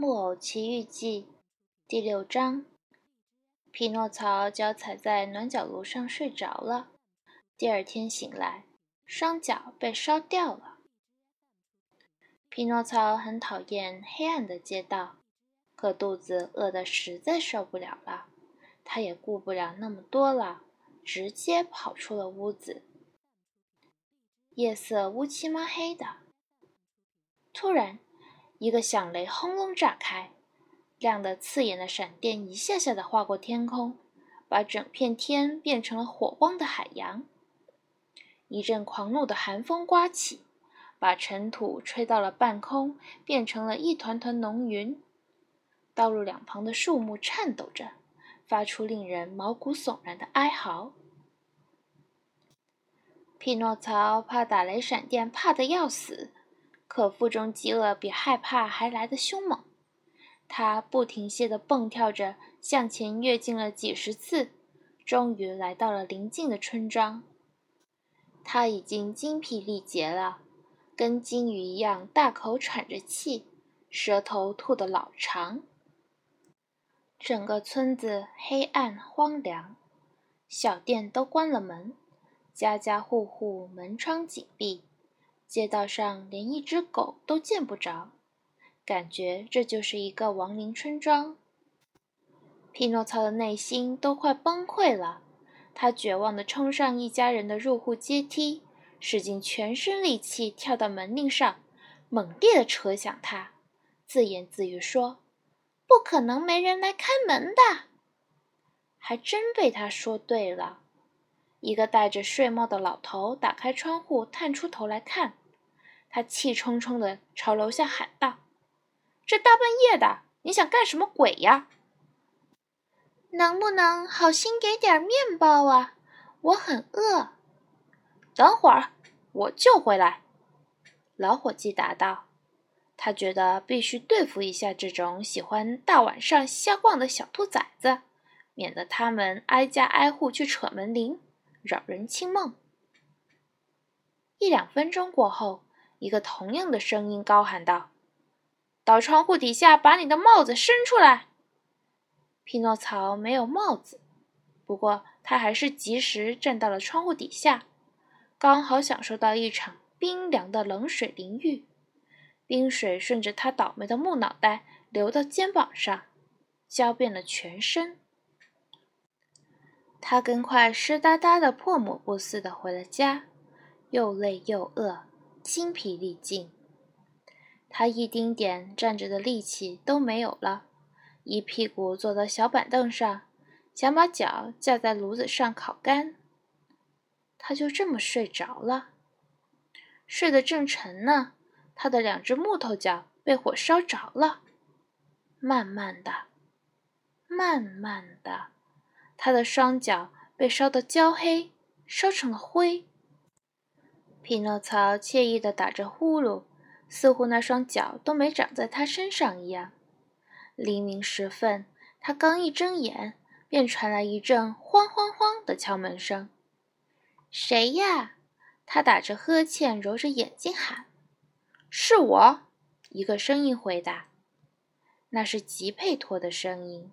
《木偶奇遇记》第六章：匹诺曹脚踩在暖脚炉上睡着了。第二天醒来，双脚被烧掉了。匹诺曹很讨厌黑暗的街道，可肚子饿得实在受不了了。他也顾不了那么多了，直接跑出了屋子。夜色乌漆嘛黑的，突然。一个响雷轰隆炸开，亮得刺眼的闪电一下下的划过天空，把整片天变成了火光的海洋。一阵狂怒的寒风刮起，把尘土吹到了半空，变成了一团团浓云。道路两旁的树木颤抖着，发出令人毛骨悚然的哀嚎。匹诺曹怕打雷闪电，怕得要死。可腹中饥饿比害怕还来得凶猛，他不停歇地蹦跳着向前跃进了几十次，终于来到了邻近的村庄。他已经精疲力竭了，跟金鱼一样大口喘着气，舌头吐得老长。整个村子黑暗荒凉，小店都关了门，家家户户门窗紧闭。街道上连一只狗都见不着，感觉这就是一个亡灵村庄。匹诺曹的内心都快崩溃了，他绝望地冲上一家人的入户阶梯，使尽全身力气跳到门铃上，猛烈地扯响它，自言自语说：“不可能没人来开门的。”还真被他说对了。一个戴着睡帽的老头打开窗户，探出头来看。他气冲冲地朝楼下喊道：“这大半夜的，你想干什么鬼呀？能不能好心给点面包啊？我很饿。”等会儿我就回来。”老伙计答道。他觉得必须对付一下这种喜欢大晚上瞎逛的小兔崽子，免得他们挨家挨户去扯门铃，扰人清梦。一两分钟过后。一个同样的声音高喊道：“到窗户底下，把你的帽子伸出来。”匹诺曹没有帽子，不过他还是及时站到了窗户底下，刚好享受到一场冰凉的冷水淋浴，冰水顺着他倒霉的木脑袋流到肩膀上，浇遍了全身。他跟块湿哒哒的破抹布似的回了家，又累又饿。精疲力尽，他一丁点站着的力气都没有了，一屁股坐到小板凳上，想把脚架在炉子上烤干。他就这么睡着了，睡得正沉呢，他的两只木头脚被火烧着了。慢慢的，慢慢的，他的双脚被烧得焦黑，烧成了灰。匹诺曹惬意地打着呼噜，似乎那双脚都没长在他身上一样。黎明时分，他刚一睁眼，便传来一阵“慌慌慌”的敲门声。“谁呀？”他打着呵欠，揉着眼睛喊。“是我。”一个声音回答。那是吉佩托的声音。